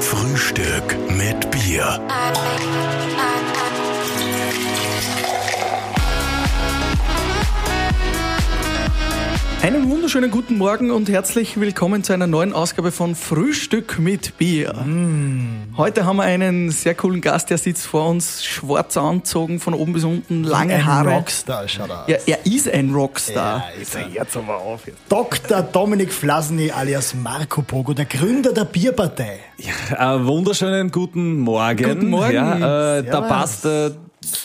Frühstück mit Bier. Wunderschönen guten Morgen und herzlich willkommen zu einer neuen Ausgabe von Frühstück mit Bier. Heute haben wir einen sehr coolen Gast, der sitzt vor uns, schwarz angezogen, von oben bis unten, lange ein Haare. Rockstar, schaut aus. Ja, er ist ein Rockstar. Ja, ist er. Jetzt aber auf. Jetzt. Dr. Dominik Flasny alias Marco Pogo, der Gründer der Bierpartei. Ja, äh, wunderschönen guten Morgen. Guten Morgen. Ja, äh, da passt äh,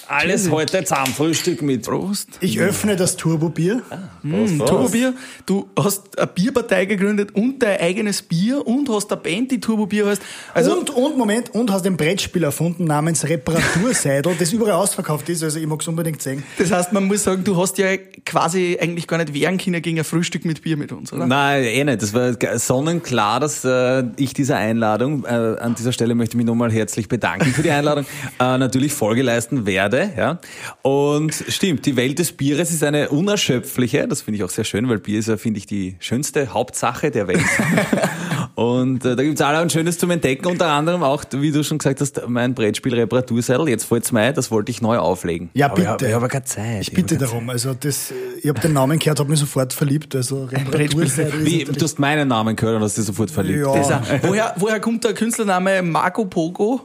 alles heute zusammen. Frühstück mit. Prost. Ich öffne das Turbobier. Mm, Turbobier, du hast eine Bierpartei gegründet und dein eigenes Bier und hast eine Band, die Turbobier heißt. Also, und, und, Moment, und hast ein Brettspiel erfunden namens Reparaturseidel, das überall ausverkauft ist, also ich mag es unbedingt sehen. das heißt, man muss sagen, du hast ja quasi eigentlich gar nicht wehren können gegen ein Frühstück mit Bier mit uns, oder? Nein, eh nicht. Das war sonnenklar, dass äh, ich dieser Einladung, äh, an dieser Stelle möchte ich mich nochmal herzlich bedanken für die Einladung, äh, natürlich Folge leisten werde. Ja. Und stimmt, die Welt des Bieres ist eine unerschöpfliche, das finde ich auch sehr schön, weil Bier ist ja, finde ich, die schönste Hauptsache der Welt. Und äh, da gibt's alle ein Schönes zum Entdecken, unter anderem auch, wie du schon gesagt hast, mein Brettspiel Reparaturseidel. Jetzt fällt's mir ein, das wollte ich neu auflegen. Ja, Aber bitte. Ich habe hab keine Zeit. Ich bitte darum. Also das, ich habe den Namen gehört, habe mich sofort verliebt. Also Wie, natürlich- du hast meinen Namen gehört und hast dich sofort verliebt. Ja. Das auch. woher, woher kommt der Künstlername Marco Pogo?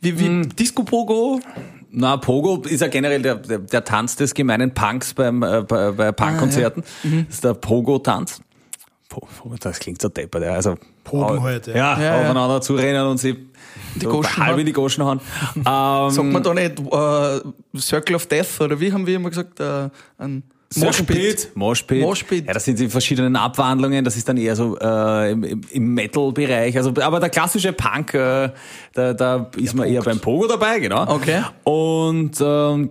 Wie, wie Hm. Disco Pogo? Na, Pogo ist ja generell der, der, der Tanz des gemeinen Punks beim, äh, bei, bei Punkkonzerten. Das ist der Pogo-Tanz. Po, Po- das klingt so deppert, ja. Also, Pogen au- halt, ja. Ja, Ja, ja. aufeinander zurennen und sie Die so Goschen halb in die Goschen hauen. Ähm, Sagt man da nicht äh, Circle of Death oder wie haben wir immer gesagt? Äh, ein Moshpit. Moshpit. Moshpit. Ja, das sind die verschiedenen Abwandlungen. Das ist dann eher so äh, im, im- Metal-Bereich. Also, aber der klassische Punk, äh, da, da ist man eher beim Pogo dabei, genau. Okay. Und ähm,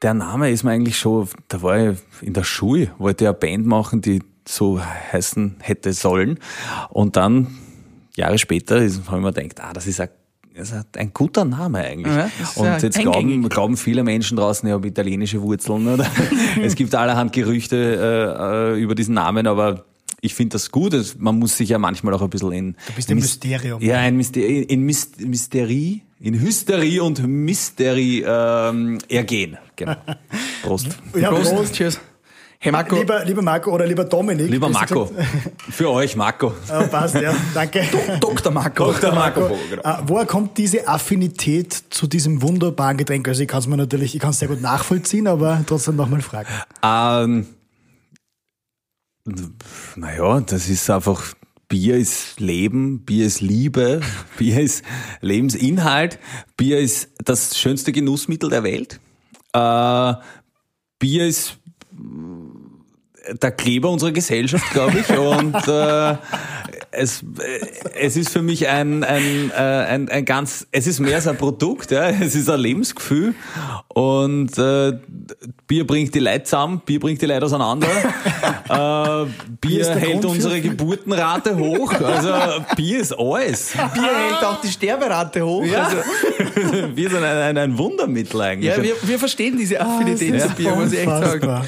der Name ist mir eigentlich schon, da war ich in der Schule, wollte ich eine Band machen, die so heißen hätte sollen. Und dann, Jahre später, habe ich mir gedacht, ah, das ist ein das ist ein guter Name eigentlich. Ja, und jetzt glauben, glauben viele Menschen draußen, ich habe italienische Wurzeln. Oder? es gibt allerhand Gerüchte äh, äh, über diesen Namen, aber ich finde das gut. Es- Man muss sich ja manchmal auch ein bisschen in... Du bist ein Mys- Mysterium. Ja, ein Mysteri in Myst Mysterie, in Hysterie und Mysterie ähm, ergehen. Genau. Prost. Ja, Prost. Prost. Cheers. Hey Marco, Lieber, lieber Marco oder lieber Dominik. Lieber Marco. Für euch, Marco. Ah, passt, ja. Danke. Dr. Marco. Dr. Marco Pogo, genau. Äh, woher kommt diese Affinität zu diesem wunderbaren Getränk? Also ich kann es mir natürlich, ich kann es sehr gut nachvollziehen, aber trotzdem nochmal fragen. Ähm, naja, das ist einfach, Bier ist Leben, Bier ist Liebe, Bier ist Lebensinhalt, Bier ist das schönste Genussmittel der Welt. Äh, Bier ist der Kleber unserer Gesellschaft, glaube ich. Und äh, es, äh, es ist für mich ein, ein, äh, ein, ein ganz, es ist mehr als ein Produkt, ja. es ist ein Lebensgefühl. Und äh, Bier bringt die Leute zusammen, Bier bringt die Leute auseinander. äh, Bier hält Grund für- unsere Geburtenrate hoch. Also Bier ist alles. Bier hält auch die Sterberate hoch. Ja. Also, Wir sind ein, ein, ein Wundermittel eigentlich. ja wir, wir verstehen diese Affinität zu Bier, muss ich echt sagen.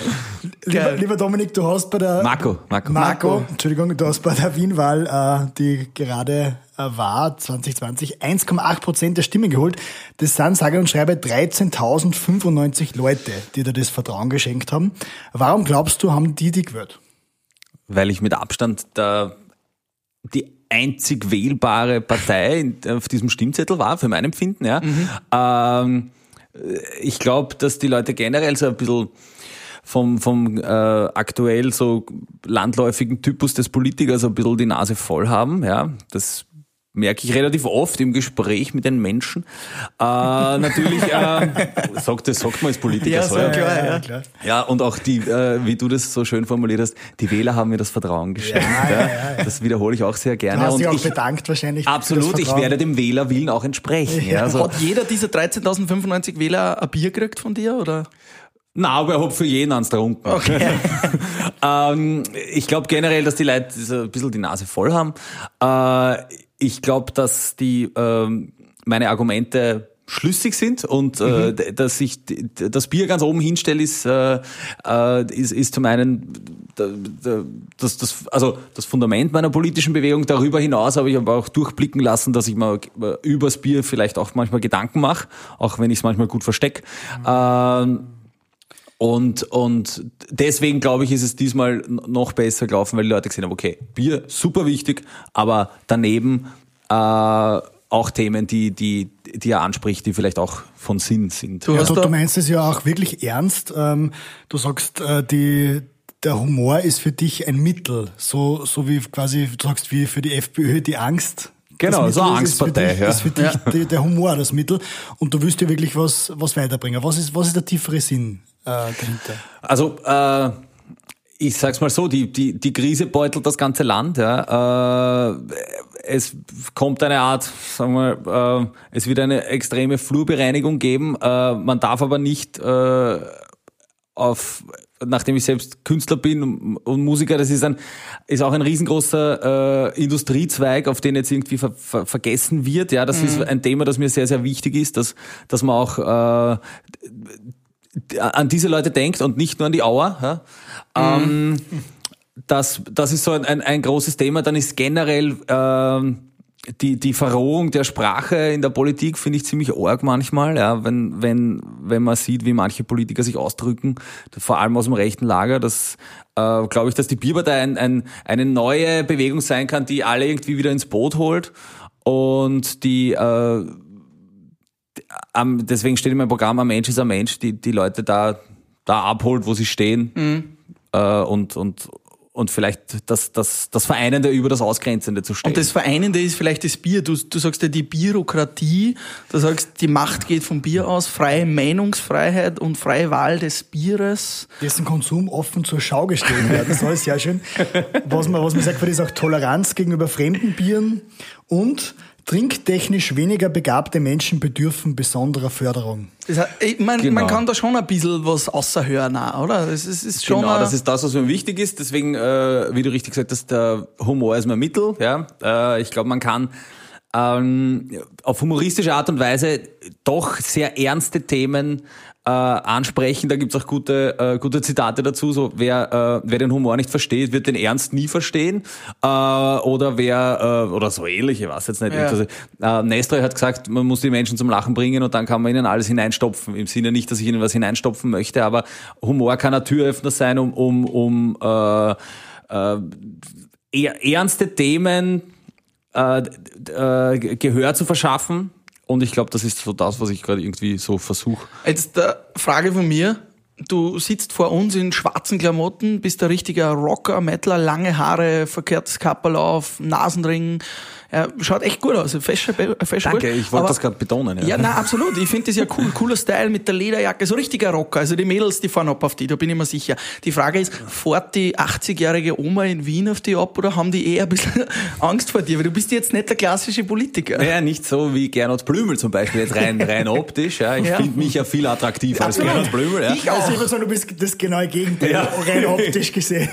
Lieber, lieber Dominik, du hast bei der Marco, Marco. Marco. Entschuldigung, du hast bei der Wienwahl, äh, die gerade äh, war, 2020, 1,8 Prozent der Stimmen geholt. Das sind, sage und schreibe, 13.095 Leute, die dir das Vertrauen geschenkt haben. Warum glaubst du, haben die dich gewählt? weil ich mit Abstand der, die einzig wählbare Partei in- auf diesem Stimmzettel war, für mein Empfinden. Ja. Ähm, ich glaube, dass die Leute generell so ein bisschen vom, vom äh, aktuell so landläufigen Typus des Politikers ein bisschen die Nase voll haben. Ja. Das merke ich relativ oft im Gespräch mit den Menschen. Äh, natürlich, äh, sagt, das sagt man als Politiker Ja, so. so ja. klar, ja. klar. Ja, und auch die, äh, wie du das so schön formuliert hast, die Wähler haben mir das Vertrauen geschenkt. Ja, Ja, ja, ja. Das wiederhole ich auch sehr Du gerne. hast und dich auch ich, bedankt wahrscheinlich. absolut, ich werde dem Wählerwillen auch entsprechen. Ja, also, Hat jeder dieser 13.095 Wähler ein Bier gekriegt von dir? Oder? Na, aber ich hab für jeden eins da unten. ähm, ich glaube generell, dass die Leute so ein bisschen die Nase voll haben. Äh, ich glaube, dass die ähm, meine Argumente schlüssig sind und äh, Mhm. dass ich das Bier ganz oben hinstelle, ist, äh, äh, ist, ist zum einen da- da- das, das, also das Fundament meiner politischen Bewegung. Darüber hinaus habe ich aber auch durchblicken lassen, dass ich mal äh, übers Bier vielleicht auch manchmal Gedanken mache, auch wenn ich es manchmal gut verstecke. Ähm, und, und deswegen glaube ich, ist es diesmal noch besser gelaufen, weil die Leute gesehen haben, okay, Bier, super wichtig, aber daneben äh, auch Themen, die, die, die er anspricht, die vielleicht auch von Sinn sind. Du Ja, hast du, meinst es ja auch wirklich ernst. Ähm, du sagst, äh, die, der Humor ist für dich ein Mittel, so, so wie quasi, du sagst, wie für die FPÖ die Angst. Genau, das so eine Mittel ist, Angstpartei, dich, ja. ist für dich die, der Humor das Mittel und du willst ja wirklich was, was weiterbringen. Was ist, was ist der tiefere Sinn dahinter? Also äh, ich sag's mal so, die, die, die Krise beutelt das ganze Land. Ja. Äh, es kommt eine Art, sagen wir, äh, es wird eine extreme Flurbereinigung geben. Äh, man darf aber nicht äh, auf nachdem ich selbst Künstler bin und, Musiker, das ist ein ist auch ein riesengroßer äh, Industriezweig, auf den jetzt irgendwie ver, ver, vergessen wird. Ja, das ist ein Thema, das mir sehr sehr wichtig ist, dass dass man auch äh, an diese Leute denkt und nicht nur an die Auer. Ja? Ähm, das, das ist so ein, ein, ein großes Thema. Dann ist generell ähm, die, die Verrohung der Sprache in der Politik, finde ich ziemlich arg manchmal, ja? wenn, wenn, wenn man sieht, wie manche Politiker sich ausdrücken, vor allem aus dem rechten Lager. Das äh, glaube ich, dass die Bierpartei ein, ein, eine neue Bewegung sein kann, die alle irgendwie wieder ins Boot holt und die äh, am, deswegen steht in meinem Programm, ein Mensch ist ein Mensch, die, die Leute da, da abholt, wo sie stehen äh, und, und, und vielleicht das, das, das Vereinende über das Ausgrenzende zu stellen. und das Vereinende ist vielleicht das Bier. Du, du sagst ja die Bürokratie, du sagst, die Macht geht vom Bier aus, freie Meinungsfreiheit und freie Wahl des Bieres. dessen Konsum offen zur Schau gestellt werden soll, ist ja schön. Was man, was man sagt, ist auch Toleranz gegenüber fremden Bieren und trinktechnisch weniger begabte Menschen bedürfen besonderer Förderung. Das heißt, ich mein, Genau. Man kann da schon ein bisschen was außerhören, auch, oder? Das ist, ist schon Genau, das ist das, was mir wichtig ist. Deswegen, äh, wie du richtig gesagt hast, der Humor ist mein Mittel. Ja, äh, ich glaube, man kann ähm, auf humoristische Art und Weise doch sehr ernste Themen äh, ansprechen. Da gibt's auch gute, äh, gute Zitate dazu. So, wer, äh, wer den Humor nicht versteht, wird den Ernst nie verstehen. Äh, oder wer, äh, oder so ähnliche, was jetzt nicht. Ja. Also, äh, Nestroy hat gesagt, man muss die Menschen zum Lachen bringen und dann kann man ihnen alles hineinstopfen. Im Sinne nicht, dass ich ihnen was hineinstopfen möchte, aber Humor kann ein Türöffner sein, um, um, um äh, äh, eher ernste Themen äh, äh, Ge- Gehör zu verschaffen. Und ich glaube, das ist so das, was ich gerade irgendwie so versuche. Jetzt äh, Frage von mir. Du sitzt vor uns in schwarzen Klamotten, bist ein richtiger Rocker, Mettler, lange Haare, verkehrtes Kapperl auf, Nasenring. Ja, schaut echt gut aus. Fesche, fesche Danke, ich wollte das gerade betonen. Ja, na absolut. Ich finde das ja cool. Cooler Style mit der Lederjacke. So richtiger Rocker. Also die Mädels, die fahren ab auf die, da bin ich mir sicher. Die Frage ist, fährt die 80-jährige Oma in Wien auf die ab oder haben die eher ein bisschen Angst vor dir? Weil du bist jetzt nicht der klassische Politiker. Naja, nicht so wie Gernot Blümel zum Beispiel, jetzt rein, rein optisch. Ja. Ich Ja. finde mich ja viel attraktiver als. Gernot Blümel. Ja. Ich auch. ich würde sagen, du bist das genaue Gegenteil, Ja. rein optisch gesehen.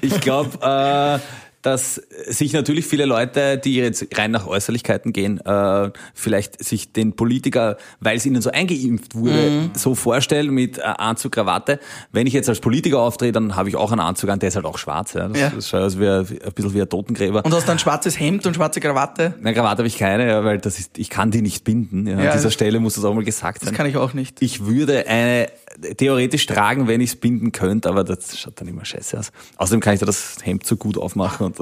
Ich glaube, äh, dass sich natürlich viele Leute, die jetzt rein nach Äußerlichkeiten gehen, äh, vielleicht sich den Politiker, weil es ihnen so eingeimpft wurde, so vorstellen mit äh, Anzug, Krawatte. Wenn ich jetzt als Politiker auftrete, dann habe ich auch einen Anzug an, der ist halt auch schwarz. Ja. Das, Ja. das schaut aus wie ein, ein bisschen wie ein Totengräber. Und hast dann ein schwarzes Hemd und schwarze Krawatte. Eine Krawatte habe ich keine, ja, weil das ist, ich kann die nicht binden. Ja. Ja, An dieser das- Stelle muss das auch mal gesagt Das sein. kann ich auch nicht. Ich würde eine theoretisch tragen, wenn ich es binden könnte, aber das schaut dann immer scheiße aus. Außerdem kann ich da das Hemd so gut aufmachen und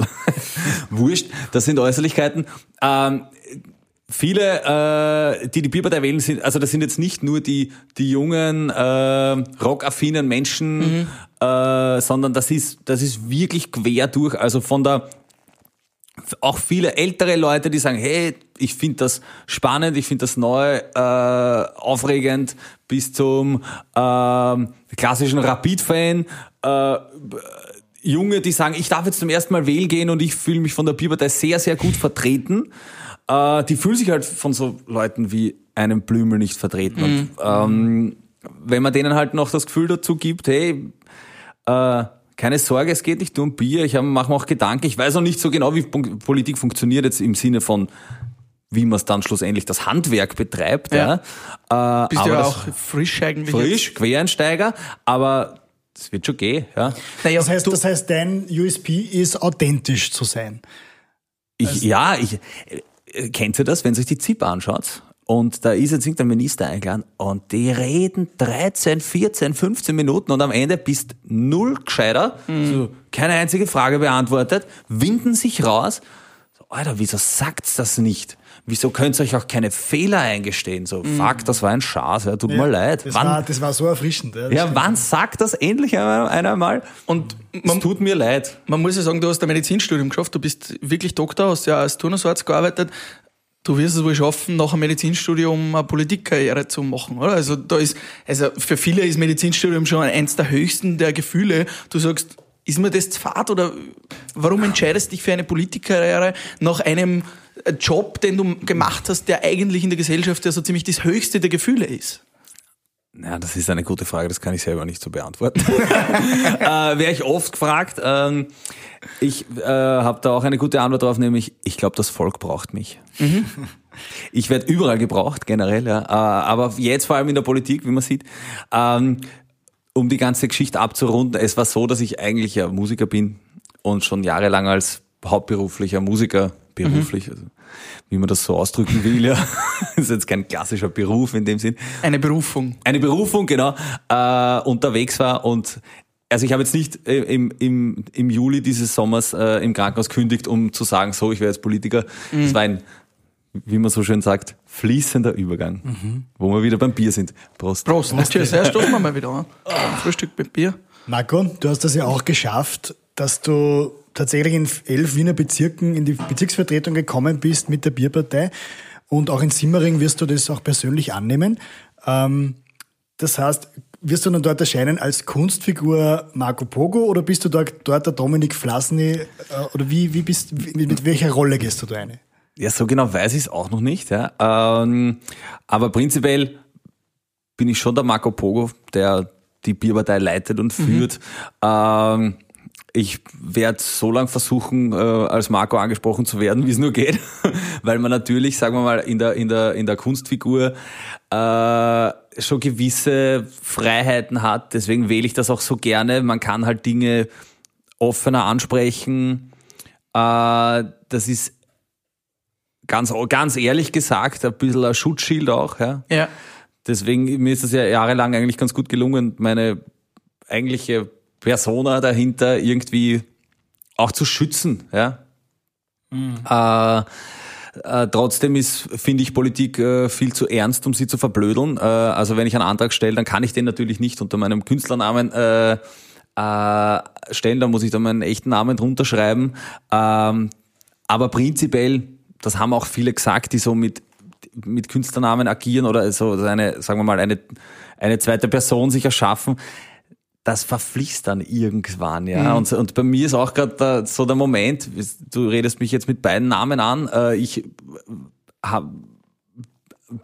wurscht. Das sind Äußerlichkeiten. Ähm, viele, äh, die die Bierpartei wählen, sind, also das sind jetzt nicht nur die, die jungen, äh, rockaffinen Menschen, äh, sondern das ist, das ist wirklich quer durch, also von der, auch viele ältere Leute, die sagen, hey, ich finde das spannend, ich finde das neu, äh, aufregend, bis zum ähm, klassischen Rapid-Fan. Äh, Junge, die sagen, ich darf jetzt zum ersten Mal wählen gehen und ich fühle mich von der Bierpartei sehr, sehr gut vertreten. Äh, die fühlen sich halt von so Leuten wie einem Blümel nicht vertreten. Und ähm, wenn man denen halt noch das Gefühl dazu gibt, hey, äh, keine Sorge, es geht nicht nur um Bier. Ich mache mir auch Gedanken. Ich weiß auch nicht so genau, wie Pol- Politik funktioniert jetzt im Sinne von wie man es dann schlussendlich das Handwerk betreibt. Ja. Ja. Äh, Bist aber du ja auch frisch eigentlich. frisch, Quereinsteiger, aber es wird schon gehen. Ja. Jetzt. Naja, Das heißt, du, das heißt, dein USP ist authentisch zu sein. Ich, ja, ich, äh, kennt ihr das, wenn ihr euch die ZIP anschaut? Und da ist jetzt irgendein Minister eingeladen und die reden 13, 14, 15 Minuten und am Ende bist null gescheiter, so, keine einzige Frage beantwortet, winden sich raus. So, Alter, wieso sagt's das nicht? Wieso könnt ihr euch auch keine Fehler eingestehen? So, fuck, das war ein Schatz, ja, tut mir leid. Das Wann, war, das war so erfrischend. Ja, ja, wann sagt das endlich einer einer einmal? und Es man, tut mir leid. man muss ja sagen, du hast ein Medizinstudium geschafft, du bist wirklich Doktor, hast ja als Turnusarzt gearbeitet. Du wirst es wohl schaffen, nach einem Medizinstudium eine Politikkarriere zu machen, oder? Also da ist, also für viele ist Medizinstudium schon eins der höchsten der Gefühle. Du sagst, ist mir das zu fad oder warum entscheidest du dich für eine Politikkarriere nach einem Job, den du gemacht hast, der eigentlich in der Gesellschaft ja so ziemlich das höchste der Gefühle ist? Ja, das ist eine gute Frage, das kann ich selber nicht so beantworten. äh, Wäre ich oft gefragt. Ähm, ich äh, habe da auch eine gute Antwort drauf, nämlich ich glaube, das Volk braucht mich. Ich werde überall gebraucht, generell, ja. Äh, aber jetzt vor allem in der Politik, wie man sieht. Ähm, um die ganze Geschichte abzurunden, es war so, dass ich eigentlich ja Musiker bin und schon jahrelang als hauptberuflicher Musiker, beruflich, also, wie man das so ausdrücken will, ja. ist jetzt kein klassischer Beruf in dem Sinn Eine Berufung. eine Berufung, genau, äh, unterwegs war und also ich habe jetzt nicht äh, im, im, im Juli dieses Sommers äh, im Krankenhaus kündigt, um zu sagen, so, ich werde jetzt Politiker. Es war ein, wie man so schön sagt, fließender Übergang, wo wir wieder beim Bier sind. Prost. Prost. Cheers. Ja, stoßen wir mal wieder an. Frühstück mit Bier. Marco, du hast das ja auch geschafft, dass du tatsächlich in elf Wiener Bezirken in die Bezirksvertretung gekommen bist mit der Bierpartei. Und auch in Simmering wirst du das auch persönlich annehmen. Ähm, das heißt, wirst du dann dort erscheinen als Kunstfigur Marco Pogo oder bist du dort, dort der Dominik Flasny? Äh, oder wie, wie bist, mit welcher Rolle gehst du da eine? Ja, so genau weiß ich es auch noch nicht. Ja. Ähm, aber prinzipiell bin ich schon der Marco Pogo, der die Bierpartei leitet und führt. Ähm, ich werde so lange versuchen, äh, als Marco angesprochen zu werden, wie es nur geht, weil man natürlich, sagen wir mal, in der, in der, in der Kunstfigur äh, schon gewisse Freiheiten hat. Deswegen wähle ich das auch so gerne. Man kann halt Dinge offener ansprechen. Äh, das ist ganz, ganz ehrlich gesagt ein bisschen ein Schutzschild auch. Ja. Ja. Deswegen, mir ist das ja jahrelang eigentlich ganz gut gelungen, meine eigentliche Persona dahinter irgendwie auch zu schützen. Ja. Äh, äh, trotzdem ist, finde ich, Politik äh, viel zu ernst, um sie zu verblödeln. Äh, also wenn ich einen Antrag stelle, dann kann ich den natürlich nicht unter meinem Künstlernamen äh, äh, stellen, da muss ich dann meinen echten Namen drunter schreiben. Ähm, aber prinzipiell, das haben auch viele gesagt, die so mit, mit Künstlernamen agieren oder so eine, sagen wir mal, eine, eine zweite Person sich erschaffen, das verfließt dann irgendwann, ja. Und, und bei mir ist auch gerade so der Moment, du redest mich jetzt mit beiden Namen an, äh, ich hab,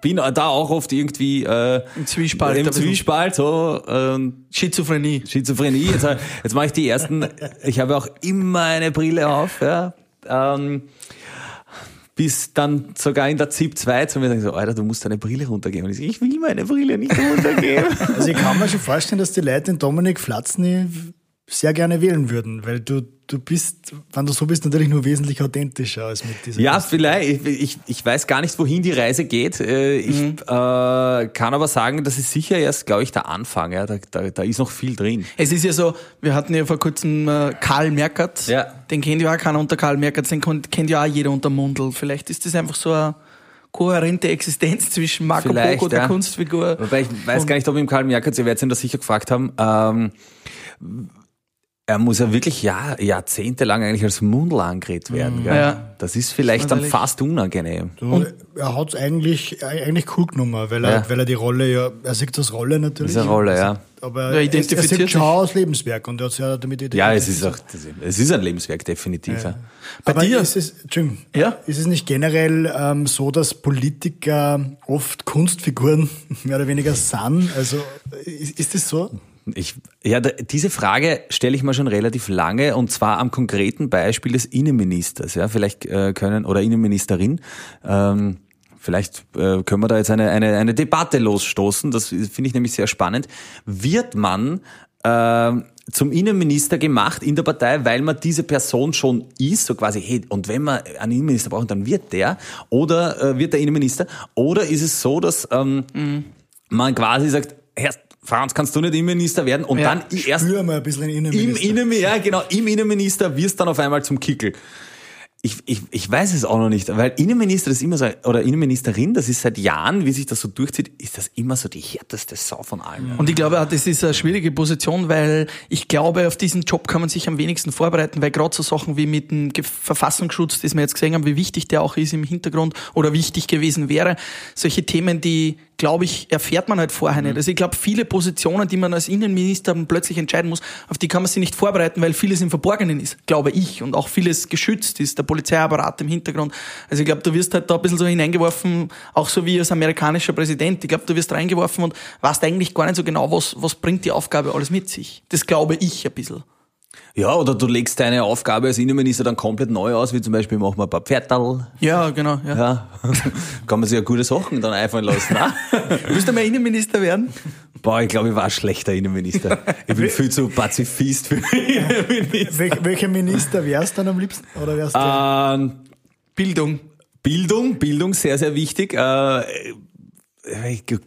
bin da auch oft irgendwie äh, Im Zwiespalt. im. Zwiespalt, so, ähm, Schizophrenie. Schizophrenie. Jetzt, jetzt mache ich die ersten. Ich habe auch immer eine Brille auf, ja. Ähm, bis dann sogar in der ZIP 2 zu mir sagen so, Alter, du musst deine Brille runtergeben. Und ich, so, ich will meine Brille nicht runtergeben. Also ich kann mir schon vorstellen, dass die Leute den Dominik Flatzny sehr gerne wählen würden, weil du, du bist, wenn du so bist, natürlich nur wesentlich authentischer als mit dieser. ja, vielleicht. Ich, ich, ich weiß gar nicht, wohin die Reise geht. Äh, Ich Mhm. äh, kann aber sagen, das ist sicher erst, glaube ich, der Anfang. Ja. Da, da, da ist noch viel drin. Es ist ja so, wir hatten ja vor kurzem äh, Karl Merkert. Ja. Den kennt ja auch keiner unter Karl Merkert, den kennt ja auch jeder unter Mundl. Vielleicht ist das einfach so eine kohärente Existenz zwischen Marco Vielleicht, Pogo, der ja. Kunstfigur. Wobei ich weiß gar nicht, ob ihm Karl Merkert, ihr werdet ihn das sicher gefragt haben, ähm, er muss ja wirklich Jahr, jahrzehntelang eigentlich als Mundl angeredet werden. Gell? Ja. Das ist vielleicht dann fast unangenehm. Du, er hat es eigentlich, eigentlich cool genommen, weil er, Ja. weil er die Rolle ja, er sieht das Rolle natürlich. Das ist eine Rolle, ja. Aber Er er, er identifiziert sieht schon aus Lebenswerk und er hat sich ja damit Ja, es ist auch, es ist ein Lebenswerk, definitiv. Ja. Bei Aber dir? Ist es, Entschuldigung, Ja? ist es nicht generell ähm, so, dass Politiker oft Kunstfiguren mehr oder weniger sind? Also ist, ist das so? Ich, ja, diese Frage stelle ich mir schon relativ lange und zwar am konkreten Beispiel des Innenministers. Ja, vielleicht äh, können oder Innenministerin. Ähm, vielleicht äh, können wir da jetzt eine, eine, eine Debatte losstoßen. Das finde ich nämlich sehr spannend. Wird man äh, zum Innenminister gemacht in der Partei, weil man diese Person schon ist, so quasi, hey, und wenn wir einen Innenminister brauchen, dann wird der oder äh, wird der Innenminister. Oder ist es so, dass ähm, mhm. man quasi sagt, Herr Franz, kannst du nicht Innenminister werden? Und ja, dann erst mal ein bisschen Innenminister. Im Innenminister, ja, genau, im Innenminister wirst dann auf einmal zum Kickel ich, ich, ich weiß es auch noch nicht, weil Innenminister ist immer so, oder Innenministerin, das ist seit Jahren, wie sich das so durchzieht, ist das immer so die härteste Sau von allen. Und ich glaube, das ist eine schwierige Position, weil ich glaube, auf diesen Job kann man sich am wenigsten vorbereiten, weil gerade so Sachen wie mit dem Verfassungsschutz, das wir jetzt gesehen haben, wie wichtig der auch ist im Hintergrund oder wichtig gewesen wäre, solche Themen, die glaube ich, erfährt man halt vorher nicht. Mhm. Also ich glaube, viele Positionen, die man als Innenminister plötzlich entscheiden muss, auf die kann man sich nicht vorbereiten, weil vieles im Verborgenen ist, glaube ich, und auch vieles geschützt ist, der Polizeiapparat im Hintergrund. Also ich glaube, du wirst halt da ein bisschen so hineingeworfen, auch so wie als amerikanischer Präsident. Ich glaube, du wirst reingeworfen und weißt eigentlich gar nicht so genau, was, was bringt die Aufgabe alles mit sich. Das glaube ich ein bisschen. Ja, oder du legst deine Aufgabe als Innenminister dann komplett neu aus, wie zum Beispiel machen wir ein paar Pferdal. Ja, genau. Ja. ja. Kann man sich ja gute Sachen dann einfallen lassen. Willst du mal Innenminister werden? Boah, ich glaube, ich war ein schlechter Innenminister. Ich bin viel zu Pazifist für Innenminister. Wel welcher Minister wärst du dann am liebsten? Oder wärst du ähm, Bildung. Bildung, Bildung, sehr, sehr wichtig. Äh,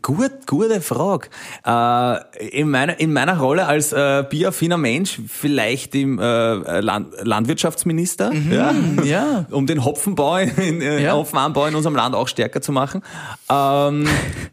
Gut, gute Frage. Äh, in, meiner, in meiner Rolle als äh, bioaffiner Mensch vielleicht im äh, Land, Landwirtschaftsminister, mhm, ja, ja, um den Hopfenbau, in, äh, ja. Hopfenanbau in unserem Land auch stärker zu machen. Ähm,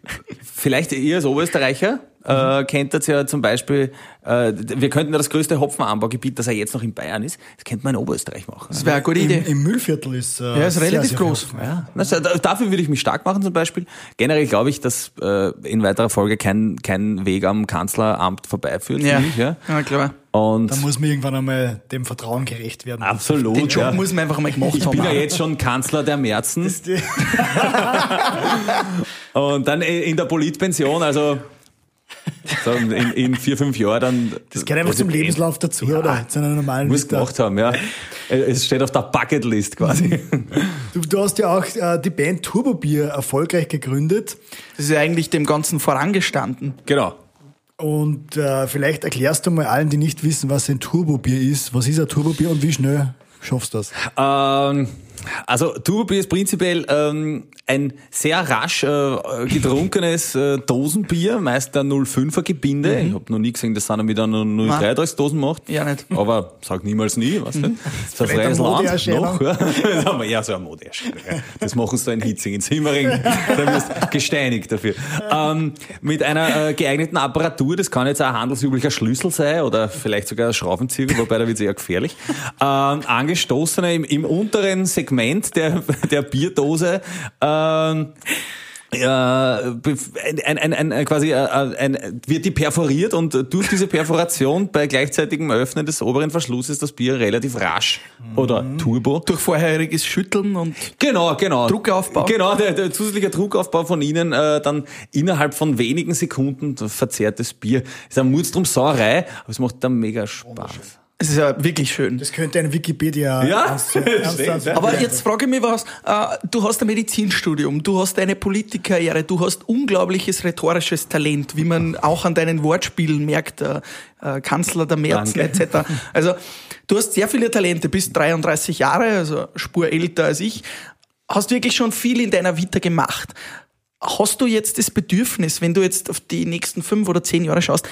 vielleicht ihr als Oberösterreicher äh, kennt das ja zum Beispiel, äh, wir könnten ja das größte Hopfenanbaugebiet, das er jetzt noch in Bayern ist, das könnte man in Oberösterreich machen. Das wäre eine gute Idee. Im, Im, Müllviertel ist äh, ja, ist relativ sehr, sehr groß. Ja. Also, dafür würde ich mich stark machen zum Beispiel. Generell glaube ich, dass äh, in weiterer Folge kein, kein Weg am Kanzleramt vorbeiführt. Ja, mich, ja. ja klar. Und da muss man irgendwann einmal dem Vertrauen gerecht werden. Absolut. Den Job ja. muss man einfach mal gemacht ich haben. Ich bin ja jetzt schon Kanzler der Märzen. und dann in der Politpension, also so in, in, vier, fünf Jahren dann. Das gehört einfach zum Lebenslauf dazu, ja, oder? Zu einer normalen Muss Liste. gemacht haben, ja. Es steht auf der Bucketlist quasi. Du, du hast ja auch äh, die Band Turbo Bier erfolgreich gegründet. Das ist ja eigentlich dem Ganzen vorangestanden. Genau. Und äh, vielleicht erklärst du mal allen, die nicht wissen, was ein Turbobier ist. Was ist ein Turbobier und wie schnell schaffst du das? Ähm, also Turbobier ist prinzipiell ähm, ein sehr rasch äh, getrunkenes äh, Dosenbier, meist ein 05er Gebinde. Mhm. Ich habe noch nie gesehen, dass einer mit einer 033 Dosen macht. Ja, nicht. Aber sag niemals nie, weißt du? Mhm. Das ist ein freies Land. Noch, ja. Das haben wir so eine Modeerscheinung. Das machen sie da in Hitzing, in Simmering. Da wirst du gesteinigt dafür. Ähm, mit einer äh, geeigneten Apparatur, das kann jetzt auch ein handelsüblicher Schlüssel sein oder vielleicht sogar ein Schraubenzieher, wobei da wird es eher gefährlich. Ähm, angestoßene im, im unteren Segment der, der Bierdose äh, ähm, ein, ein, ein, ein, quasi ein, wird die perforiert und durch diese Perforation bei gleichzeitigem Öffnen des oberen Verschlusses das Bier relativ rasch mhm. oder turbo. Durch vorheriges Schütteln und genau, genau. Druckaufbau. Genau, der, der zusätzliche Druckaufbau von Ihnen äh, dann innerhalb von wenigen Sekunden verzehrtes Bier. Ist eine Murztrum-Sauerei, aber es macht dann mega Spaß. Es ist ja wirklich schön. Das könnte ein Wikipedia. Ja, ernst, ernst, aber jetzt frage ich mich was. Äh, du hast ein Medizinstudium, du hast eine Politikkarriere, du hast unglaubliches rhetorisches Talent, wie man auch an deinen Wortspielen merkt, äh, äh, Kanzler der Märzen etc. Also du hast sehr viele Talente, bist 33 Jahre, also Spur älter als ich, hast wirklich schon viel in deiner Vita gemacht. Hast du jetzt das Bedürfnis, wenn du jetzt auf die nächsten fünf oder zehn Jahre schaust,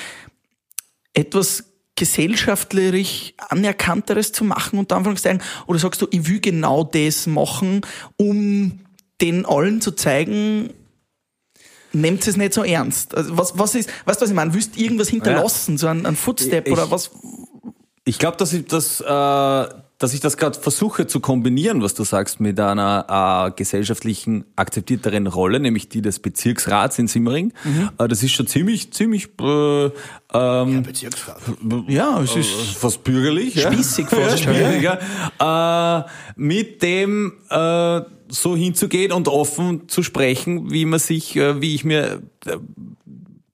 etwas gesellschaftlich anerkannteres zu machen, unter Anführungszeichen? Oder sagst du, ich will genau das machen, um den allen zu zeigen, nehmt es nicht so ernst? Also was, was ist, weißt du, was ich meine? Willst du irgendwas hinterlassen, ja. so ein, ein Footstep ich, oder was? Ich glaube, dass ich das, äh, dass ich das gerade versuche zu kombinieren, was du sagst, mit einer äh, gesellschaftlichen akzeptierteren Rolle, nämlich die des Bezirksrats in Simmering. Mhm. Äh, das ist schon ziemlich, ziemlich äh, ähm, ja, Bezirksrat. Ja, es ist äh, fast bürgerlich. Spießig ja. fast. Ja, ja. Äh, mit dem äh, so hinzugehen und offen zu sprechen, wie man sich, äh, wie ich mir äh,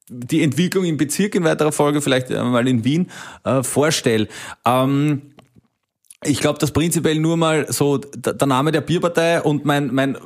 die Entwicklung im Bezirk in weiterer Folge, vielleicht mal in Wien, äh, vorstelle. Ähm, ich glaube, dass prinzipiell nur mal so der Name der Bierpartei und mein, mein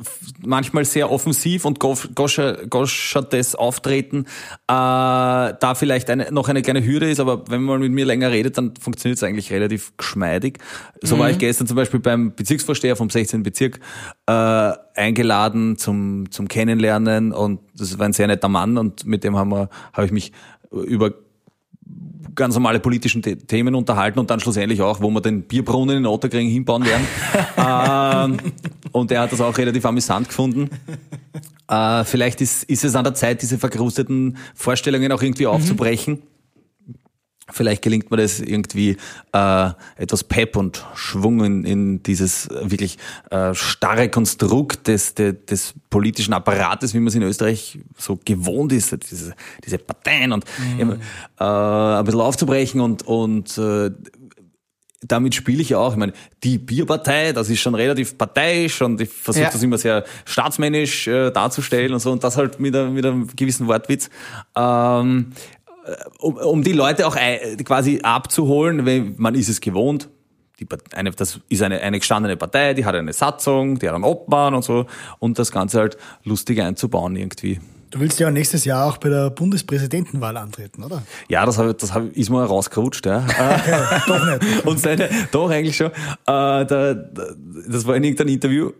manchmal sehr offensiv und goschertes Auftreten äh, da vielleicht eine, noch eine kleine Hürde ist, aber wenn man mit mir länger redet, dann funktioniert es eigentlich relativ geschmeidig. So mhm. war ich gestern zum Beispiel beim Bezirksvorsteher vom 16. Bezirk äh, eingeladen zum, zum Kennenlernen und das war ein sehr netter Mann und mit dem haben wir, habe ich mich über ganz normale politischen Themen unterhalten und dann schlussendlich auch, wo wir den Bierbrunnen in Otterkring hinbauen werden. ähm, und er hat das auch relativ amüsant gefunden. Äh, vielleicht ist, ist es an der Zeit, diese verkrusteten Vorstellungen auch irgendwie aufzubrechen. Mhm. Vielleicht gelingt mir das irgendwie äh, etwas Pep und Schwung in, in dieses wirklich äh, starre Konstrukt des, des, des politischen Apparates, wie man es in Österreich so gewohnt ist, diese, diese Parteien und mhm. äh, ein bisschen aufzubrechen und, und äh, damit spiele ich ja auch. Ich meine, die Bierpartei, das ist schon relativ parteiisch und ich versuche ja. das immer sehr staatsmännisch äh, darzustellen und so und das halt mit, a, mit einem gewissen Wortwitz. Ähm, um, um die Leute auch quasi abzuholen, weil man ist es gewohnt. Die, eine, das ist eine, eine gestandene Partei, die hat eine Satzung, die hat einen Obmann und so und das Ganze halt lustig einzubauen irgendwie. Du willst ja nächstes Jahr auch bei der Bundespräsidentenwahl antreten, oder? Ja, das, hab, das hab, ist mal rausgerutscht, ja. doch nicht. Und seine, doch eigentlich schon. Äh, da, das war in irgendeinem Interview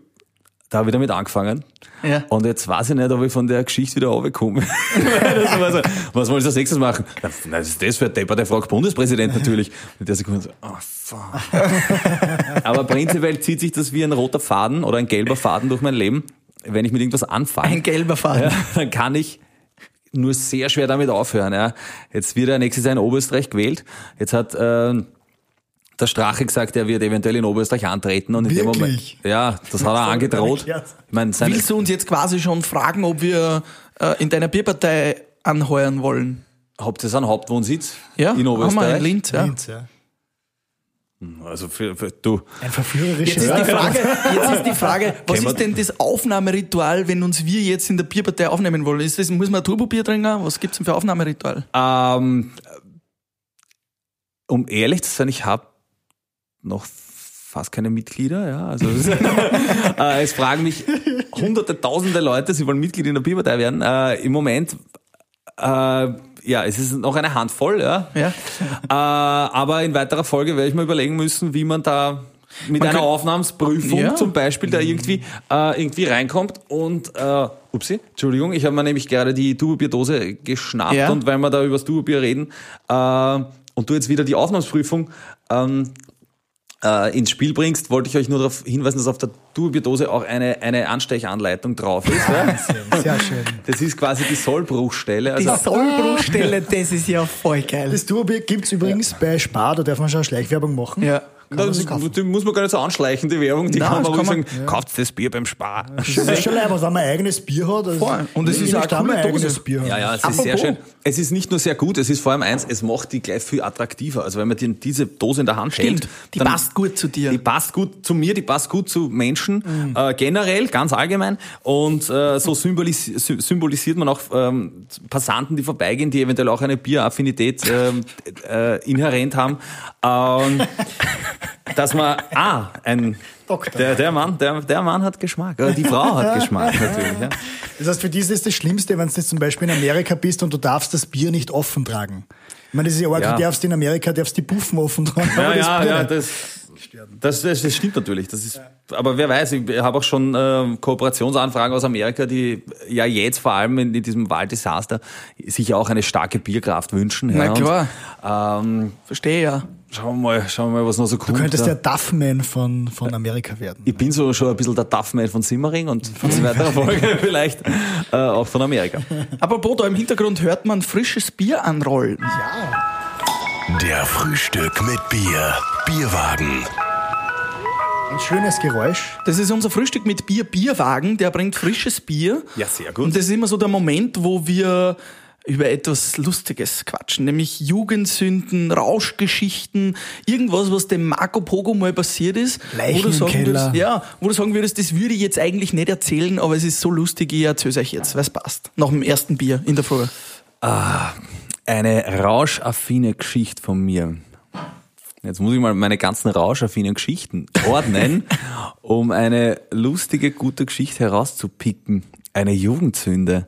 da habe ich damit angefangen. Ja. Und jetzt weiß ich nicht, ob ich von der Geschichte wieder runterkomme. so, was wollen Sie als nächstes machen? Na, das ist das für ein Depper, der fragt Bundespräsident natürlich. Und der Sekunde so, oh, fuck. Aber prinzipiell zieht sich das wie ein roter Faden oder ein gelber Faden durch mein Leben. Wenn ich mit irgendwas anfange. Ein gelber Faden. Ja, dann kann ich nur sehr schwer damit aufhören. Ja. Jetzt wird er nächstes Jahr in Oberösterreich gewählt. Jetzt hat... Äh, der Strache gesagt, er wird eventuell in Oberösterreich antreten und in Wirklich? dem Moment, ja, das hat er angedroht. Ich meine, Willst du uns jetzt quasi schon fragen, ob wir äh, in deiner Bierpartei anheuern wollen? Habt ihr einen Hauptwohnsitz ja, in Oberösterreich? Haben wir in Linz, ja. Linz, ja. Hm, also für, für du. Ein verführerisches jetzt ist, die Frage, jetzt ist die Frage, was ist denn das Aufnahmeritual, wenn uns wir jetzt in der Bierpartei aufnehmen wollen? Ist das, muss man ein Turbobier trinken? Was gibt's denn für Aufnahmeritual? Ähm, um ehrlich zu sein, ich habe noch fast keine Mitglieder, ja. Also äh, es fragen mich hunderte, tausende Leute, sie wollen Mitglied in der Bierpartei werden. Äh, Im Moment äh, ja, es ist noch eine Handvoll, ja. ja. Äh, aber in weiterer Folge werde ich mir überlegen müssen, wie man da mit man einer Aufnahmsprüfung ja. zum Beispiel da irgendwie äh, irgendwie reinkommt und äh, upsi, Entschuldigung, ich habe mir nämlich gerade die Duobierdose geschnappt ja. und weil wir da über das Duobier reden äh, und du jetzt wieder die Aufnahmsprüfung ähm, äh, ins Spiel bringst, wollte ich euch nur darauf hinweisen, dass auf der Turbidose auch eine, eine Anstechanleitung drauf ist. Ja? Sehr schön. Das ist quasi die Sollbruchstelle. Also die Sollbruchstelle, das ist ja voll geil. Das Turbier gibt's übrigens ja. bei Spar, da darf man schon Schleichwerbung machen. Ja. Kann das, die muss man gar nicht so anschleichen, die Werbung. Die Nein, kann man ruhig sagen, ja. kauft das Bier beim Spar. Das ist schon leid, wenn man ein eigenes Bier hat. Also Und es ist auch ein eigenes Bier. Ja, ja, es ist sehr schön. Es ist nicht nur sehr gut, es ist vor allem eins, es macht die gleich viel attraktiver. Also wenn man die, diese Dose in der Hand Stimmt, hält. Die passt gut zu dir. Die passt gut zu mir, die passt gut zu Menschen, mhm. äh, generell, ganz allgemein. Und äh, so symbolis symbolisiert man auch ähm, Passanten, die vorbeigehen, die eventuell auch eine Bieraffinität ähm, äh, inhärent haben. Ähm, dass man, ah, ein Doktor. Der, der, Mann, der, der Mann hat Geschmack. Oder die Frau hat Geschmack natürlich. Ja. Das heißt, für die ist das das Schlimmste, wenn du jetzt zum Beispiel in Amerika bist und du darfst das Bier nicht offen tragen. Ich meine, das ist ja arg, ja. du darfst in Amerika darfst die Buffen offen tragen. Ja, ja, ja, das, das, das, das, stimmt natürlich. Das ist, aber wer weiß, ich habe auch schon äh, Kooperationsanfragen aus Amerika, die ja jetzt vor allem in, in diesem Wahldesaster sich auch eine starke Bierkraft wünschen. Na ja, klar. Und, ähm, Verstehe ja. Schauen wir mal, schauen wir mal, was noch so kommt. Du könntest der Duffman von, von Amerika werden. Ich bin so schon ein bisschen der Duffman von Simmering und von weiterer Folge vielleicht äh, auch von Amerika. Aber Bodo, im Hintergrund hört man frisches Bier anrollen. Ja. Der Frühstück mit Bier. Bierwagen. Ein schönes Geräusch. Das ist unser Frühstück mit Bier, Bierwagen. Der bringt frisches Bier. Ja, sehr gut. Und das ist immer so der Moment, wo wir über etwas Lustiges quatschen, nämlich Jugendsünden, Rauschgeschichten, irgendwas, was dem Marco Pogo mal passiert ist, Leichen wo du sagen würdest, ja, wo du sagen würdest, das würde ich jetzt eigentlich nicht erzählen, aber es ist so lustig, ich erzähle euch jetzt, weil es passt. Nach dem ersten Bier in der Früh. Ah, eine rauschaffine Geschichte von mir. Jetzt muss ich mal meine ganzen rauschaffinen Geschichten ordnen, um eine lustige, gute Geschichte herauszupicken. Eine Jugendsünde.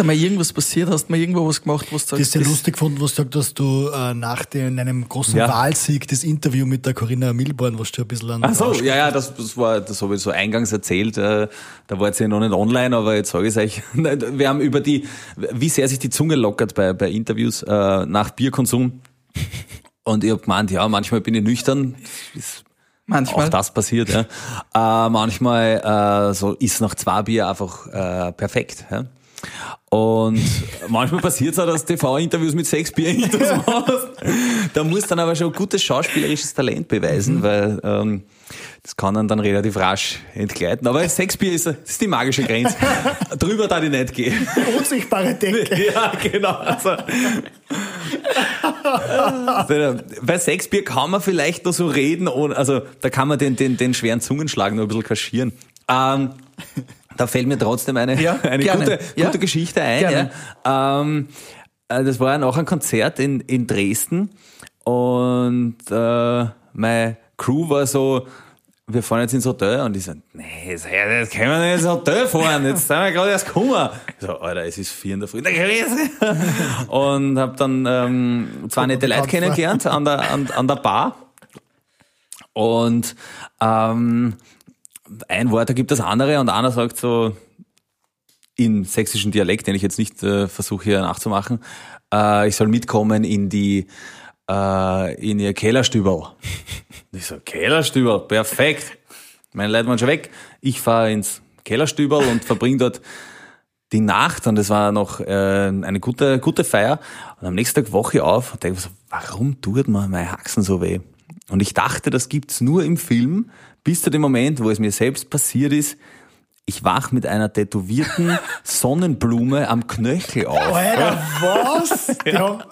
Da mal irgendwas passiert? Hast du mal irgendwo was gemacht, was du Das ist sagst, sehr das- lustig gefunden, was du gesagt hast, dass du äh, nach dem, einem großen Ja. Wahlsieg das Interview mit der Corinna Milborn, was du ein bisschen an Ach so, ja, ja, das, das war, das habe ich so eingangs erzählt. Äh, da war jetzt ja noch nicht online, aber jetzt sage ich euch. Wir haben über die, wie sehr sich die Zunge lockert bei, bei Interviews äh, nach Bierkonsum. Und ich habe gemeint, ja, manchmal bin ich nüchtern. Ist Manchmal. auch das passiert, ja. Äh, manchmal äh, so ist nach zwei Bier einfach äh, perfekt. Ja. Und manchmal passiert es auch, dass TV-Interviews mit sechs Bier hinter uns machst. Da musst du dann aber schon gutes schauspielerisches Talent beweisen, weil ähm, das kann dann, dann relativ rasch entgleiten. Aber sechs Bier ist, ist die magische Grenze. Drüber da ich nicht gehen. Unsichtbare Decke. Ja, genau. Also, bei sechs Bier kann man vielleicht noch so reden, also da kann man den, den, den schweren Zungenschlag noch ein bisschen kaschieren. Ähm, da fällt mir trotzdem eine, Ja, eine gerne. gute, Ja. gute Geschichte ein. Ja. Ähm, äh, das war ja noch ein Konzert in, in Dresden und äh, meine Crew war so, wir fahren jetzt ins Hotel und die so, nee, das, das können wir nicht ins Hotel fahren, jetzt sind wir gerade erst gekommen. Ich so, Alter, es ist vier in der Früh. Grüß. Und hab dann ähm, zwei nette Leute kennengelernt an der, an, an der Bar. Und ähm, ein Wort ergibt das andere und einer sagt so in sächsischen Dialekt, den ich jetzt nicht äh, versuche hier nachzumachen, äh, ich soll mitkommen in die äh, in ihr Kellerstüberl. Ich so, Kellerstüberl, perfekt. Meine Leute waren schon weg. Ich fahre ins Kellerstüberl und verbringe dort die Nacht und es war noch äh, eine gute, gute Feier. Und am nächsten Tag wache ich auf und denke so, warum tut mir meine Haxen so weh? Und ich dachte, das gibt's nur im Film, bis zu dem Moment, wo es mir selbst passiert ist. Ich wach mit einer tätowierten Sonnenblume am Knöchel auf. Alter, was? Ja.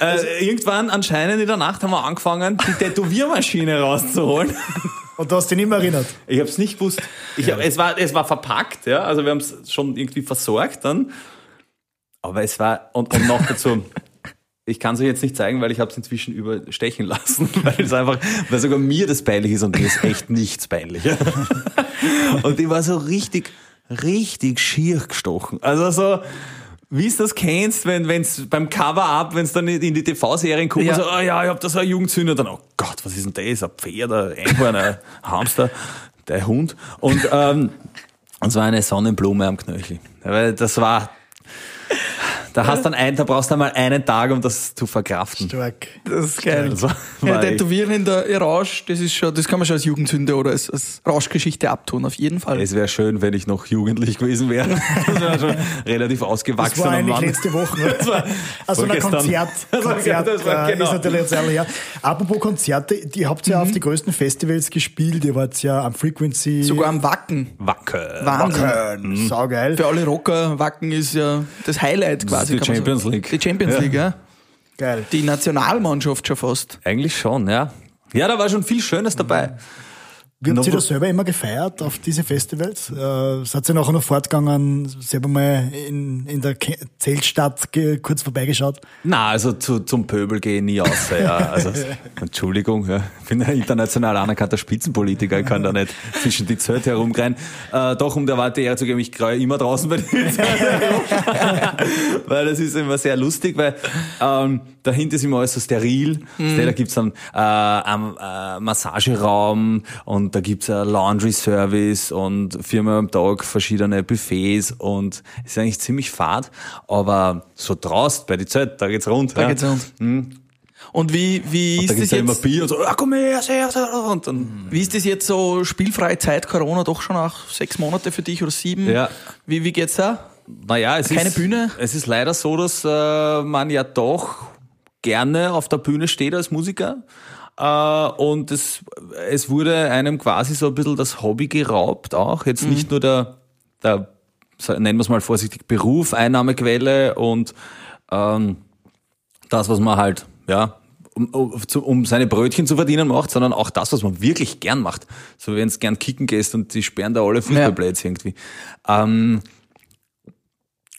Äh, irgendwann anscheinend in der Nacht haben wir angefangen, die Tätowiermaschine rauszuholen. Und du hast dich nicht mehr erinnert. Ich habe es nicht gewusst. Ich hab, es, war, es war verpackt, ja. Also wir haben es schon irgendwie versorgt dann. Aber es war, und, und noch dazu, ich kann es euch jetzt nicht zeigen, weil ich habe es inzwischen überstechen lassen, weil es einfach, weil sogar mir das peinlich ist und mir ist echt nichts peinlich. Und die war so richtig, richtig schier gestochen. Also so, wie du das kennst, wenn wenn's beim Cover-Up, wenn es dann in die TV-Serien kommt, Ja. so, oh ja, ich hab da so eine Jugendsünde, dann, oh Gott, was ist denn das? Ein Pferd, ein Einhorn, ein Hamster, der Hund. Und, ähm, und so eine Sonnenblume am Knöchel. Weil das war, da hast dann ein, da brauchst du einmal einen Tag, um das zu verkraften. Stark. Das ist geil. Also, ja, Tätowieren in der Rausch, das ist schon, das kann man schon als Jugendsünde oder als, als Rauschgeschichte abtun, auf jeden Fall. Es wäre schön, wenn ich noch jugendlich gewesen wäre. Das wäre schon relativ Das ausgewachsener war eigentlich Mann. letzte Woche. Das war Also ein. Konzert, Das war- Konzert das war- äh, genau. ist natürlich jetzt ehrlich, ja. Apropos Konzerte, die habt ihr ja auf die größten Festivals gespielt. Ihr wart ja am Frequency. Sogar am Wacken. Wackel. Wahnsinn. Wacken. Saugeil. Für alle Rocker, Wacken ist ja das Highlight quasi. Die kann man Champions sagen. League. Die Champions League, ja. Geil. Die Nationalmannschaft schon fast. Eigentlich schon, ja. Ja, da war schon viel Schönes dabei. Wie habt ihr das selber immer gefeiert auf diese Festivals? Äh, seid ihr nachher noch fortgegangen, selber mal in, in der Ke Zeltstadt kurz vorbeigeschaut? Na, also zu, zum Pöbel gehe ich nie aus. Ja. Also, Entschuldigung, ja. ich bin ein international anerkannter Spitzenpolitiker, ich kann da nicht zwischen die Zelte herumrennen. Äh, doch, um der Warte Ehre zu geben, ich kreue immer draußen bei den. Weil das ist immer sehr lustig, weil ähm, dahinter ist immer alles so steril. Da gibt's dann äh, einen äh, Massageraum und da gibt's ein Laundry Service und viermal am Tag verschiedene Buffets und es ist eigentlich ziemlich fad, aber so draußen bei die Zelt, da geht's rund. Da ja. geht's rund. Und wie, wie Da ist gibt's das ja immer jetzt? Bier und so, ah, komm her, sehr, sehr, und dann, Wie ist das jetzt so spielfreie Zeit, Corona doch schon nach sechs Monate für dich oder sieben? Ja. Wie, wie geht's da? naja, es Keine ist, Bühne? Es ist leider so, dass äh, man ja doch gerne auf der Bühne steht als Musiker. Äh, und es, es wurde einem quasi so ein bisschen das Hobby geraubt auch. Jetzt Mhm. nicht nur der, der nennen wir es mal vorsichtig, Beruf, Einnahmequelle und ähm, das, was man halt, ja, um, um, seine Brötchen zu verdienen macht, sondern auch das, was man wirklich gern macht. So wenn es gern kicken gehst und die sperren da alle Fußballplätze irgendwie. Ähm,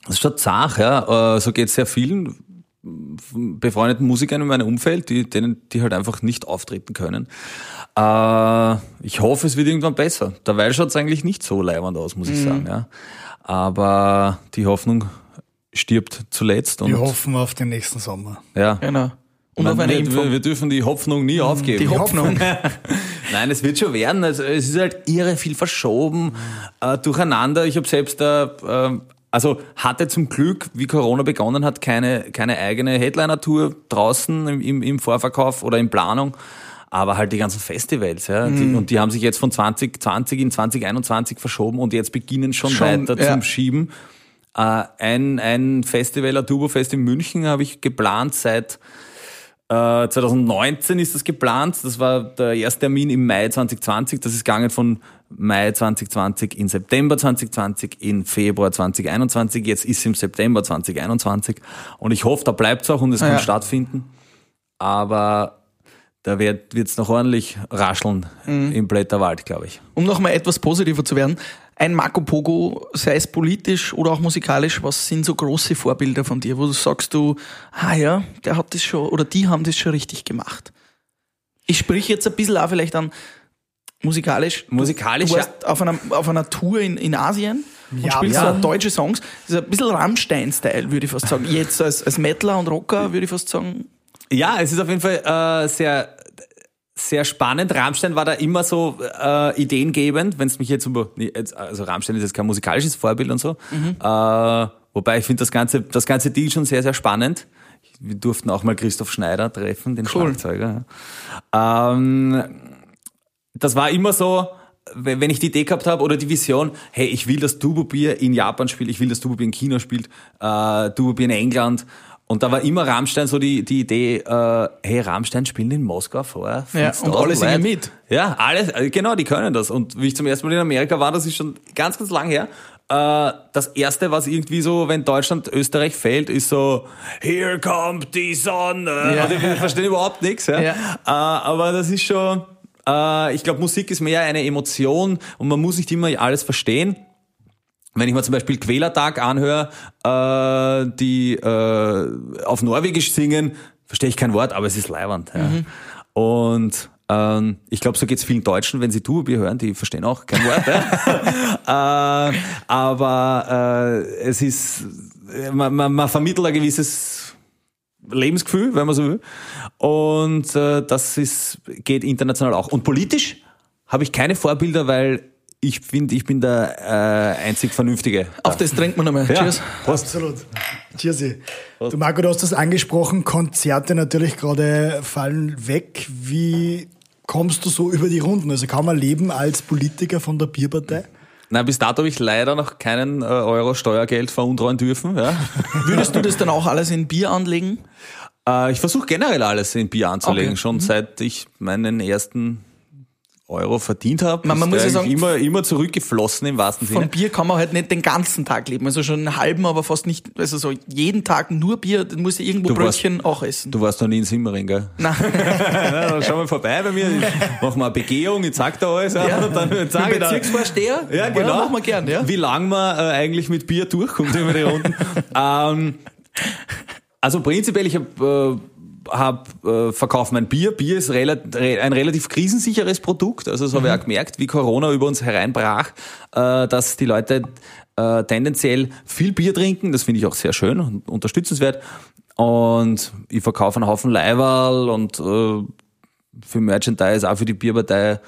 Das ist schon zart, ja. Äh, So geht es sehr vielen befreundeten Musikern in meinem Umfeld, die, denen, die halt einfach nicht auftreten können. Äh, ich hoffe, es wird irgendwann besser. Dabei schaut es eigentlich nicht so leibend aus, muss ich Mhm. sagen. Ja. Aber die Hoffnung stirbt zuletzt. Und, Wir hoffen auf den nächsten Sommer. ja. Genau. Und Man, auf eine wir, Impfung. wir, wir dürfen die Hoffnung nie aufgeben. Die Hoffnung. Nein, es wird schon werden. Also, es ist halt irre viel verschoben, äh, durcheinander. Ich habe selbst da, äh, also hatte zum Glück, wie Corona begonnen hat, keine, keine eigene Headliner-Tour draußen im, im, Vorverkauf oder in Planung. Aber halt die ganzen Festivals, ja. Die, und die haben sich jetzt von 2020 in 2021 verschoben und jetzt beginnen schon, Schon, weiter ja. zum Schieben. Äh, ein, ein Festival, Aturbo-Fest in München, habe ich geplant seit äh, 2019 ist das geplant. Das war der erste Termin im Mai 2020. Das ist gegangen von Mai 2020 in September 2020 in Februar 2021. Jetzt ist es im September 2021. Und ich hoffe, da bleibt es auch und es kann Ja. stattfinden. Aber da wird es noch ordentlich rascheln Mhm. im Blätterwald, glaube ich. Um nochmal etwas positiver zu werden, ein Marco Pogo, sei es politisch oder auch musikalisch, was sind so große Vorbilder von dir, wo du sagst du, ah ja, der hat das schon, oder die haben das schon richtig gemacht. Ich sprich jetzt ein bisschen auch vielleicht an musikalisch. Musikalisch, Du warst auf einer, auf einer Tour in, in Asien und Ja, spielst ja. so deutsche Songs. Das ist ein bisschen Rammstein-Style, würde ich fast sagen. Jetzt als, als Metaler und Rocker würde ich fast sagen. Ja, es ist auf jeden Fall äh, sehr, sehr spannend. Rammstein war da immer so äh, ideengebend, wenn es mich jetzt über, also Rammstein ist jetzt kein musikalisches Vorbild und so. Äh, wobei ich finde das ganze, das ganze Deal schon sehr, sehr spannend. Wir durften auch mal Christoph Schneider treffen, den Cool. Schlagzeuger. ja. Ähm, das war immer so, wenn ich die Idee gehabt habe oder die Vision, hey, ich will, dass Tubo Bier in Japan spielt, ich will, dass Tubo Bier in China spielt, äh, Tubo Bier in England. Und da war immer Rammstein so die, die Idee, äh, hey, Rammstein spielen in Moskau vor. Ja, 50.000 und alle singen mit. Ja, alle, äh, genau, die können das. Und wie ich zum ersten Mal in Amerika war, das ist schon ganz, ganz lang her. Äh, das erste, was irgendwie so, wenn Deutschland, Österreich fällt, ist so, here kommt die Sonne. Ja. Und ich verstehe überhaupt nichts. Ja. Ja. Äh, aber das ist schon, äh, ich glaube, Musik ist mehr eine Emotion und man muss nicht immer alles verstehen. Wenn ich mir zum Beispiel Quälertag anhöre, äh, die äh, auf Norwegisch singen, verstehe ich kein Wort, aber es ist leiwand. Ja. Und ähm, ich glaube, so geht's vielen Deutschen, wenn sie Tubi hören, die verstehen auch kein Wort. ja. äh, aber äh, es ist, man, man, man vermittelt ein gewisses Lebensgefühl, wenn man so will. Und äh, das ist, geht international auch. Und politisch habe ich keine Vorbilder, weil ich finde, ich bin der äh, einzig Vernünftige. Auf das trinkt man nochmal. Ja. Cheers. Absolut. Cheers. Du Marco, du hast das angesprochen, Konzerte natürlich gerade fallen weg. Wie kommst du so über die Runden? Also kann man leben als Politiker von der Bierpartei? Na, bis dato habe ich leider noch keinen äh, Euro Steuergeld veruntreuen dürfen. Ja. Würdest du das dann auch alles in Bier anlegen? äh, ich versuche generell alles in Bier anzulegen, Okay. schon seit ich meinen ersten Euro verdient habe. Man- man muss ja sagen, immer, immer zurückgeflossen im wahrsten Von Sinne. Bier kann man halt nicht den ganzen Tag leben. Also schon einen halben, aber fast nicht, also so jeden Tag nur Bier, dann muss ich irgendwo Du warst- Brötchen auch essen. Du warst noch nie in Simmering, gell? Nein. Ja, dann schau mal vorbei bei mir, ich mach mal eine Begehung, ich zeig dir alles. Ja, und dann sag ich Bezirksvorsteher? Ja, genau. machen wir gern, ja. Wie lang man äh, eigentlich mit Bier durchkommt über die Runden. ähm, also prinzipiell, ich habe äh, hab, äh, verkauft mein Bier. Bier ist rela re ein relativ krisensicheres Produkt. Also das habe ich auch gemerkt, wie Corona über uns hereinbrach, äh, dass die Leute äh, tendenziell viel Bier trinken. Das finde ich auch sehr schön und unterstützenswert. Und ich verkaufe einen Haufen Leiberl und äh, für Merchandise, auch für die Bierpartei.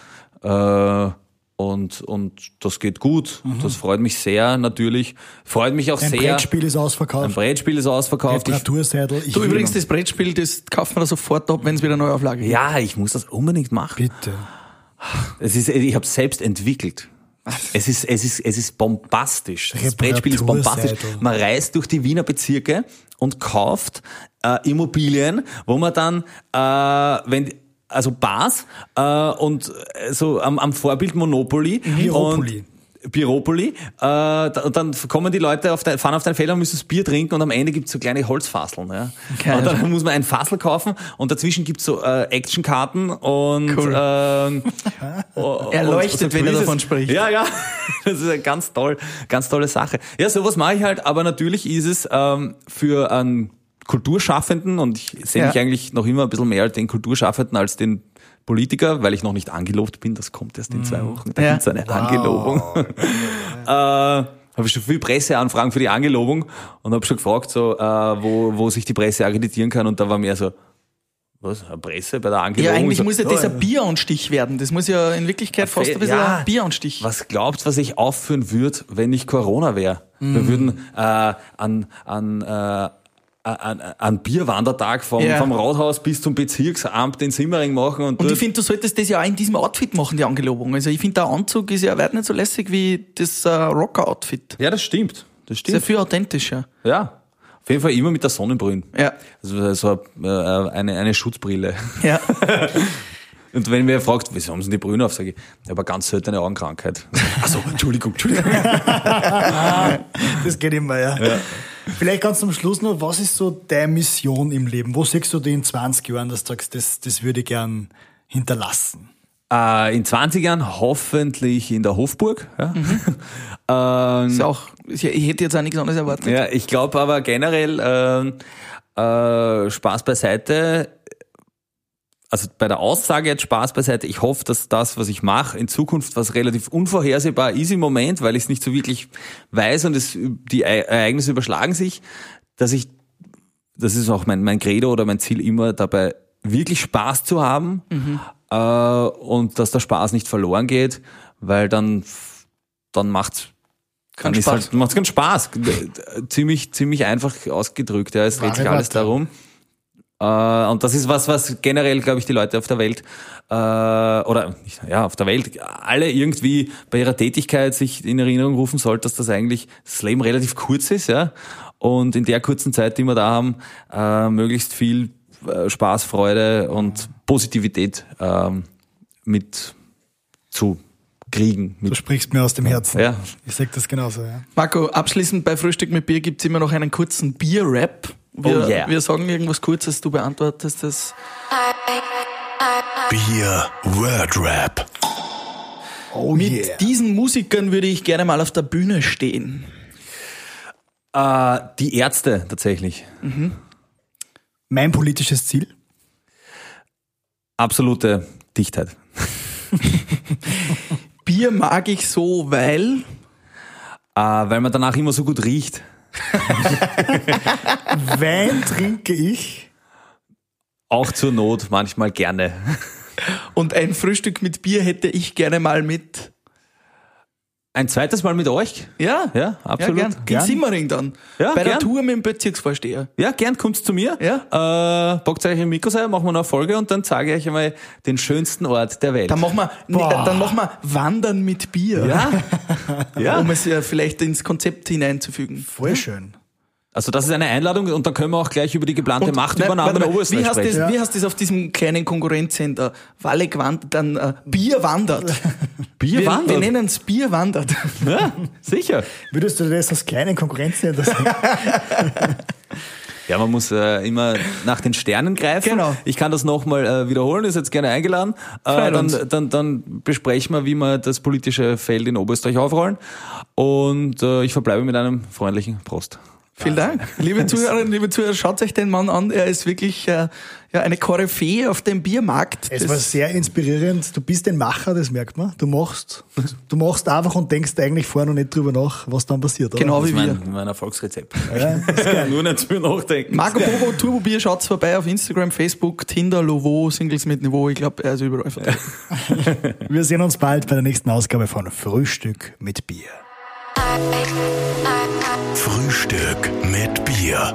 Äh, und, und das geht gut. Das freut mich sehr, natürlich. Freut mich auch Ein sehr. Brettspiel ist Ein ausverkauft. Brettspiel ist ausverkauft. Ich, Reparaturseidel. Ich Du übrigens, das Brettspiel, das kauft man da sofort ab, wenn es wieder eine Neuauflage gibt. ja, ich muss das unbedingt machen. Bitte. Es ist, ich habe selbst entwickelt. Es ist, es ist, es ist bombastisch. Das Brettspiel ist bombastisch. Man reist durch die Wiener Bezirke und kauft äh, Immobilien, wo man dann, äh, wenn also Bars äh, und äh, so am, am Vorbild Monopoly Bieropoly. und Biropoli. Äh, und dann kommen die Leute auf dein, fahren auf dein Feld und müssen das Bier trinken und am Ende gibt's so kleine Holzfasseln. Ja? Geil. Und dann muss man ein Fassel kaufen und dazwischen gibt's so äh, Actionkarten und Cool. ähm, Er leuchtet, und wenn er davon spricht. Ja, ja, das ist eine ganz toll, ganz tolle Sache. Ja, sowas mache ich halt, aber natürlich ist es ähm, für einen Kulturschaffenden und ich sehe Ja. mich eigentlich noch immer ein bisschen mehr den Kulturschaffenden als den Politiker, weil ich noch nicht angelobt bin. Das kommt erst in zwei Wochen. Da Ja. gibt's eine Angelobung. äh, habe ich schon viel Presseanfragen für die Angelobung und habe schon gefragt, so, äh, wo, wo sich die Presse akkreditieren kann und da war mehr so, was, eine Presse bei der Angelobung? Ja, eigentlich so, muss ja das ein Bieranstich werden. Das muss ja in Wirklichkeit fast ein bisschen Ja. ein Bieranstich. Was glaubt, was ich aufführen würde, wenn nicht Corona wäre? Mhm. Wir würden äh, an, an, äh, an, an Bierwandertag vom, Ja. vom Rathaus bis zum Bezirksamt in Simmering machen und, Und ich finde, du solltest das ja auch in diesem Outfit machen, die Angelobung. Also ich finde, der Anzug ist ja weit nicht so lässig wie das äh, Rocker-Outfit. ja, das stimmt. Das Ist ja stimmt. viel authentischer. Ja. Auf jeden Fall immer mit der Sonnenbrille. Ja. Also so äh, eine, eine Schutzbrille. Ja. Und wenn mir fragt, wieso haben sie die Brüne auf, sage ich, ich habe eine ganz seltene Augenkrankheit. Achso, Entschuldigung, Entschuldigung. Das geht immer, ja. Vielleicht ganz zum Schluss noch, was ist so deine Mission im Leben? Wo siehst du dich in 20 Jahren, dass du sagst, das, das würde ich gern hinterlassen? Äh, in 20 Jahren hoffentlich in der Hofburg. Ja. ähm, Ist ja auch, ich hätte jetzt auch nichts anderes erwartet. Ja, ich glaube aber generell ähm, äh, Spaß beiseite. Also bei der Aussage jetzt Spaß beiseite. Ich hoffe, dass das, was ich mache, in Zukunft was relativ unvorhersehbar ist im Moment, weil ich es nicht so wirklich weiß und es, die Ereignisse überschlagen sich, dass ich, das ist auch mein, mein Credo oder mein Ziel immer dabei, wirklich Spaß zu haben äh, und dass der Spaß nicht verloren geht, weil dann, dann macht's dann ist Spaß. Halt, macht's keinen Spaß. ziemlich, ziemlich einfach ausgedrückt. Ja, es dreht sich alles darum. Äh, und das ist was, was generell, glaube ich, die Leute auf der Welt äh, oder ja auf der Welt alle irgendwie bei ihrer Tätigkeit sich in Erinnerung rufen sollte, dass das eigentlich das Leben relativ kurz ist, ja. Und in der kurzen Zeit, die wir da haben, äh, möglichst viel äh, Spaß, Freude und Positivität ähm, mit zu kriegen. Du sprichst mir aus dem Herzen. ja, Ich sag das genauso, ja. Marco, abschließend bei Frühstück mit Bier gibt's immer noch einen kurzen Bier-Rap. Wir, Oh yeah. wir sagen irgendwas Kurzes, du beantwortest das. Bier Word Rap. Oh Mit yeah. diesen Musikern würde ich gerne mal auf der Bühne stehen. Äh, die Ärzte tatsächlich. Mein politisches Ziel? Absolute Dichtheit. Bier mag ich so, weil Äh, weil man danach immer so gut riecht. Wein trinke ich. Auch zur Not manchmal gerne. und ein Frühstück mit Bier hätte ich gerne mal mit. Ein zweites Mal mit euch? Ja, Ja, absolut. Ja, gern. In Gern. Simmering dann. Ja, Bei der gern. Tour mit dem Bezirksvorsteher. Ja, gern kommt's zu mir. Ja. Äh, packt euch in Mikrosei, machen wir noch eine Folge und dann zeige ich euch einmal den schönsten Ort der Welt. Dann machen wir, Boah. dann machen wir Wandern mit Bier. ja. ja. Um es ja vielleicht ins Konzept hineinzufügen. Voll schön. Also das ist eine Einladung und dann können wir auch gleich über die geplante nein, Machtübernahme warte der Oberösterreich wie heißt, das, sprechen. Ja. wie heißt das auf diesem kleinen Konkurrenzsender? Walleck wandert, dann äh, Bier wandert. Bier wir, wandert. Wir nennen es Bier wandert. Ja, sicher. Würdest du das als kleinen Konkurrenzsender sagen? Ja, man muss äh, immer nach den Sternen greifen. Genau. Ich kann das nochmal äh, wiederholen, ist jetzt gerne eingeladen. Äh, dann, dann, dann besprechen wir, wie wir das politische Feld in Oberösterreich aufrollen. Und äh, ich verbleibe mit einem freundlichen Prost. Vielen Dank. Liebe Zuhörerinnen, liebe Zuhörer, schaut euch den Mann an. Er ist wirklich äh, ja, eine Koryphäe auf dem Biermarkt. Es Das- war sehr inspirierend. Du bist ein Macher, das merkt man. Du machst, du machst einfach und denkst eigentlich vorher noch nicht drüber nach, was dann passiert. Oder? Genau Das wie ist wir. mein, mein Erfolgsrezept. Ja, Nur nicht zu nachdenken. Marco Bogo, Turbo Bier, schaut's vorbei auf Instagram, Facebook, Tinder, Lovo, Singles mit Niveau. Ich glaube, er ist überall vertreten. Wir sehen uns bald bei der nächsten Ausgabe von Frühstück mit Bier. Frühstück mit Bier.